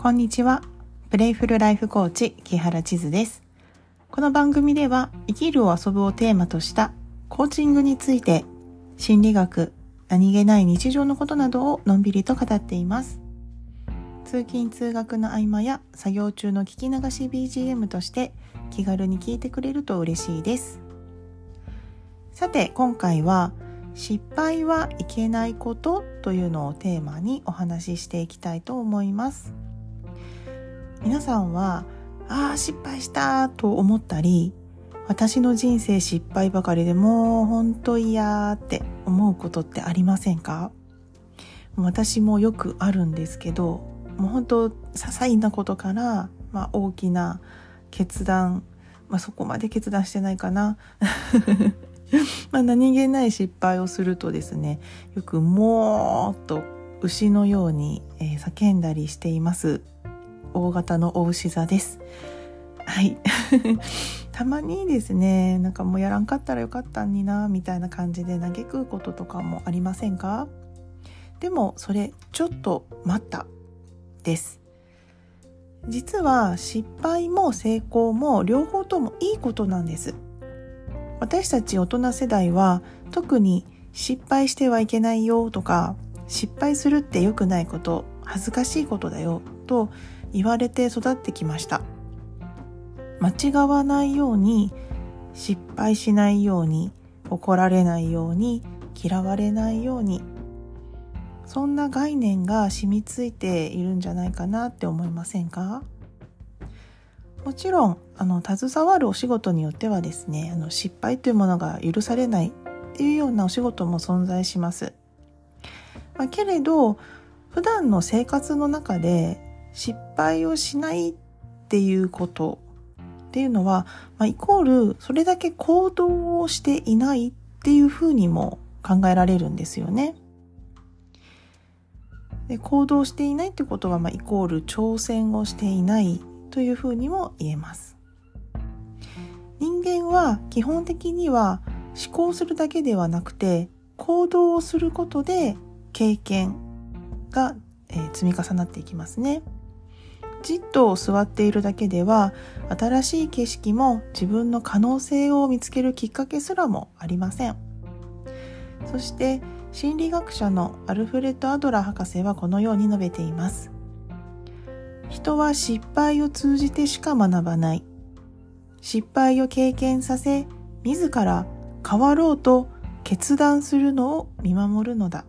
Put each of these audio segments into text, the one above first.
こんにちは。プレイフルライフコーチ、木原千鶴です。この番組では、生きるを遊ぶをテーマとしたコーチングについて、心理学、何気ない日常のことなどをのんびりと語っています。通勤通学の合間や作業中の聞き流し BGM として気軽に聞いてくれると嬉しいです。さて、今回は、失敗はいけないことというのをテーマにお話ししていきたいと思います。皆さんはああ失敗したと思ったり私の人生失敗ばかりでもう本当嫌って思うことってありませんか？私もよくあるんですけどもう本当些細なことから、まあ、大きな決断、まあ、そこまで決断してないかな。まあ何気ない失敗をするとですねよくもーっと牛のように、叫んだりしています。大型のお牛座です。はい。たまにですね、なんかもうやらんかったらよかったんにな、みたいな感じで嘆くこととかもありませんか？でもそれちょっと待ったです。実は失敗も成功も両方ともいいことなんです。私たち大人世代は特に失敗してはいけないよとか失敗するって良くないこと恥ずかしいことだよと言われて育ってきました間違わないように失敗しないように怒られないように嫌われないようにそんな概念が染みついているんじゃないかなって思いませんか？もちろんあの携わるお仕事によってはですねあの失敗というものが許されないっていうようなお仕事も存在します。まあ、けれど普段の生活の中で失敗をしないっていうことっていうのは、まあ、イコールそれだけ行動をしていないっていうふうにも考えられるんですよね。で行動していないってことは、まあ、イコール挑戦をしていないというふうにも言えます。人間は基本的には思考するだけではなくて行動をすることで経験が、え、積み重なっていきますね。じっと座っているだけでは新しい景色も自分の可能性を見つけるきっかけすらもありません。そして心理学者のアルフレッド・アドラー博士はこのように述べています。人は失敗を通じてしか学ばない。失敗を経験させ自ら変わろうと決断するのを見守るのだ。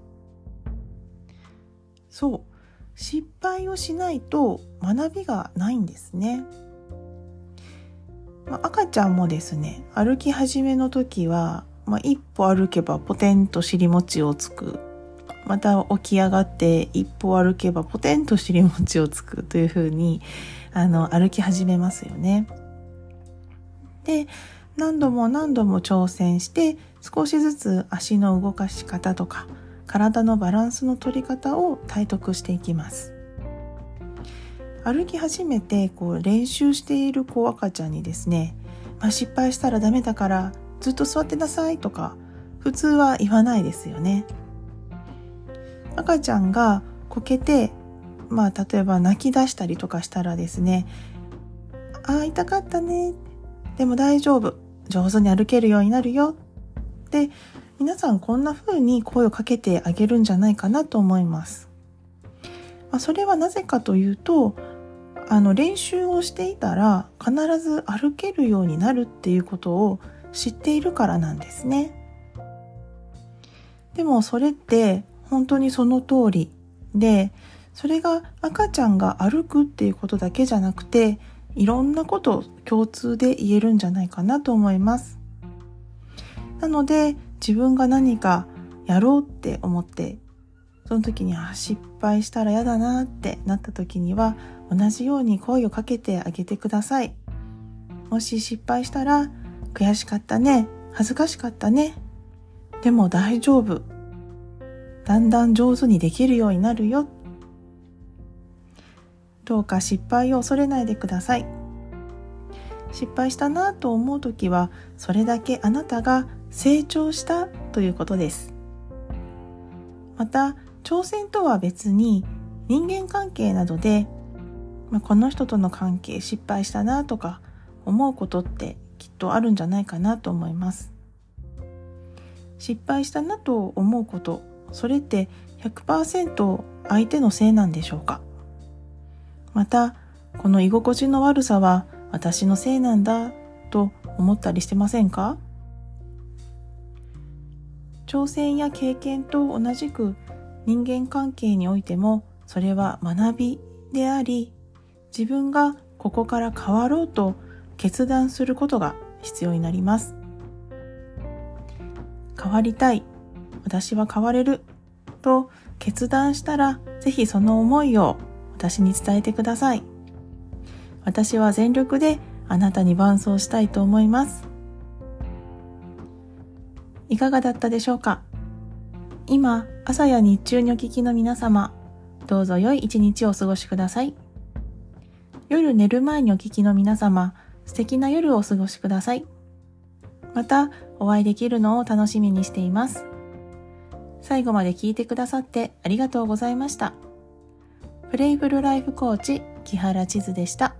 そう。失敗をしないと学びがないんですね。まあ、赤ちゃんもですね歩き始めの時は、まあ、一歩歩けばポテンと尻餅をつくまた起き上がって一歩歩けばポテンと尻餅をつくというふうにあの歩き始めますよね。で何度も何度も挑戦して少しずつ足の動かし方とか体のバランスの取り方を体得していきます。歩き始めてこう練習している子赤ちゃんにですね、まあ、失敗したらダメだからずっと座ってなさいとか普通は言わないですよね。赤ちゃんがこけてまあ例えば泣き出したりとかしたらですねああ痛かったね。でも大丈夫。上手に歩けるようになるよって皆さんこんな風に声をかけてあげるんじゃないかなと思います。まあ、それはなぜかというと、あの練習をしていたら必ず歩けるようになるっていうことを知っているからなんですね。でもそれって本当にその通りで、それが赤ちゃんが歩くっていうことだけじゃなくて、いろんなこと共通で言えるんじゃないかなと思います。なので、自分が何かやろうって思ってその時にあ失敗したら嫌だなってなった時には同じように声をかけてあげてください。もし失敗したら悔しかったね恥ずかしかったねでも大丈夫。だんだん上手にできるようになるよ。どうか失敗を恐れないでください。失敗したなと思う時はそれだけあなたが成長したということです。また、挑戦とは別に人間関係などでまあ、この人との関係失敗したなとか思うことってきっとあるんじゃないかなと思います。失敗したなと思うことそれって100%相手のせいなんでしょうか？またこの居心地の悪さは私のせいなんだと思ったりしてませんか？挑戦や経験と同じく人間関係においてもそれは学びであり自分がここから変わろうと決断することが必要になります。変わりたい。私は変われると決断したらぜひその思いを私に伝えてください。私は全力であなたに伴走したいと思います。いかがだったでしょうか？今朝や日中にお聞きの皆様どうぞ良い一日をお過ごしください。夜寝る前にお聞きの皆様素敵な夜をお過ごしください。またお会いできるのを楽しみにしています。最後まで聞いてくださってありがとうございました。プレイフルライフコーチ木原千鶴でした。